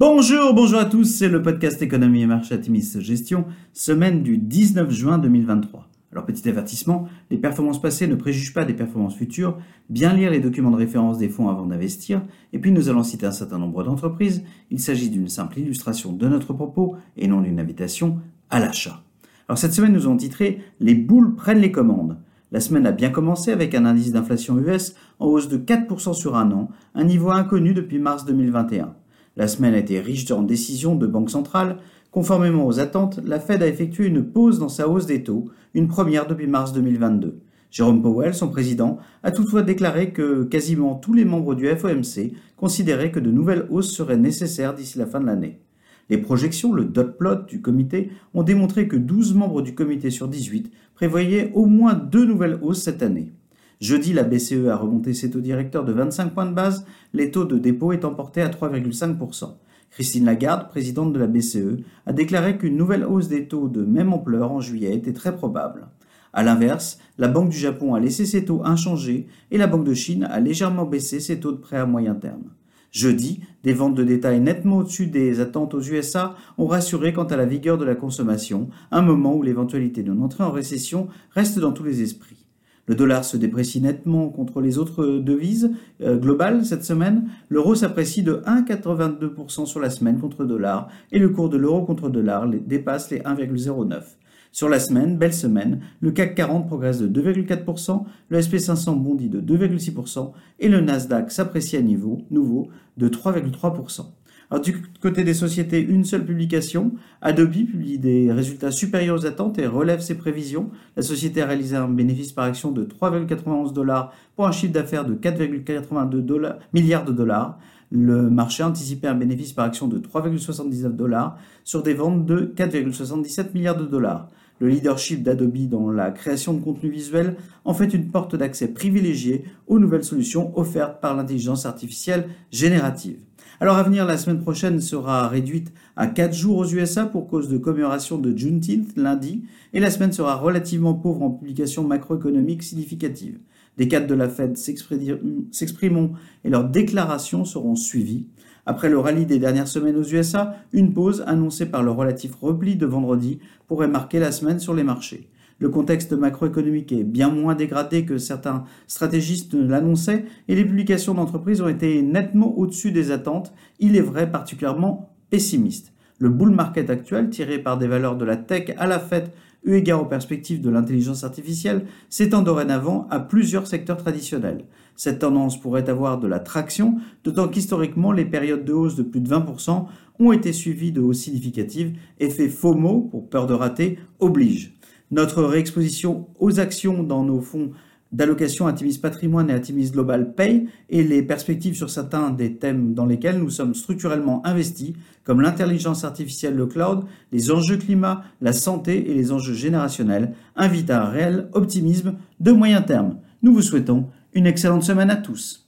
Bonjour, bonjour à tous, c'est le podcast Économie et Marché Atimis Gestion, semaine du 19 juin 2023. Alors petit avertissement, les performances passées ne préjugent pas des performances futures, bien lire les documents de référence des fonds avant d'investir, et puis nous allons citer un certain nombre d'entreprises, il s'agit d'une simple illustration de notre propos et non d'une invitation à l'achat. Alors cette semaine nous avons titré Les boules prennent les commandes. La semaine a bien commencé avec un indice d'inflation US en hausse de 4% sur un an, un niveau inconnu depuis mars 2021. La semaine a été riche en décisions de banque centrale. Conformément aux attentes, la Fed a effectué une pause dans sa hausse des taux, une première depuis mars 2022. Jérôme Powell, son président, a toutefois déclaré que quasiment tous les membres du FOMC considéraient que de nouvelles hausses seraient nécessaires d'ici la fin de l'année. Les projections, le dot plot du comité, ont démontré que 12 membres du comité sur 18 prévoyaient au moins deux nouvelles hausses cette année. Jeudi, la BCE a remonté ses taux directeurs de 25 points de base, les taux de dépôt étant portés à 3,5%. Christine Lagarde, présidente de la BCE, a déclaré qu'une nouvelle hausse des taux de même ampleur en juillet était très probable. A l'inverse, la Banque du Japon a laissé ses taux inchangés et la Banque de Chine a légèrement baissé ses taux de prêt à moyen terme. Jeudi, des ventes de détail nettement au-dessus des attentes aux USA ont rassuré quant à la vigueur de la consommation, un moment où l'éventualité d'une entrée en récession reste dans tous les esprits. Le dollar se déprécie nettement contre les autres devises euh, globales cette semaine. L'euro s'apprécie de 1,82% sur la semaine contre dollar et le cours de l'euro contre dollar dépasse les 1,09. Sur la semaine, belle semaine, le CAC 40 progresse de 2,4%, le SP500 bondit de 2,6% et le Nasdaq s'apprécie à niveau nouveau de 3,3%. Du côté des sociétés, une seule publication. Adobe publie des résultats supérieurs aux attentes et relève ses prévisions. La société a réalisé un bénéfice par action de 3,91 dollars pour un chiffre d'affaires de 4,82 milliards de dollars. Le marché anticipait un bénéfice par action de 3,79 dollars sur des ventes de 4,77 milliards de dollars. Le leadership d'Adobe dans la création de contenu visuel en fait une porte d'accès privilégiée aux nouvelles solutions offertes par l'intelligence artificielle générative. Alors à venir, la semaine prochaine sera réduite à 4 jours aux USA pour cause de commémoration de Juneteenth lundi, et la semaine sera relativement pauvre en publications macroéconomiques significatives. Des cadres de la Fed s'exprimeront et leurs déclarations seront suivies. Après le rallye des dernières semaines aux USA, une pause annoncée par le relatif repli de vendredi pourrait marquer la semaine sur les marchés. Le contexte macroéconomique est bien moins dégradé que certains stratégistes l'annonçaient et les publications d'entreprises ont été nettement au-dessus des attentes, il est vrai particulièrement pessimistes. Le bull market actuel, tiré par des valeurs de la tech à la fête eu égard aux perspectives de l'intelligence artificielle, s'étend dorénavant à plusieurs secteurs traditionnels. Cette tendance pourrait avoir de la traction, d'autant qu'historiquement, les périodes de hausse de plus de 20% ont été suivies de hausses significatives. Effet FOMO, pour peur de rater, oblige. Notre réexposition aux actions dans nos fonds d'allocation Atimis Patrimoine et Atimis Global Pay et les perspectives sur certains des thèmes dans lesquels nous sommes structurellement investis, comme l'intelligence artificielle, le cloud, les enjeux climat, la santé et les enjeux générationnels, invitent à un réel optimisme de moyen terme. Nous vous souhaitons une excellente semaine à tous.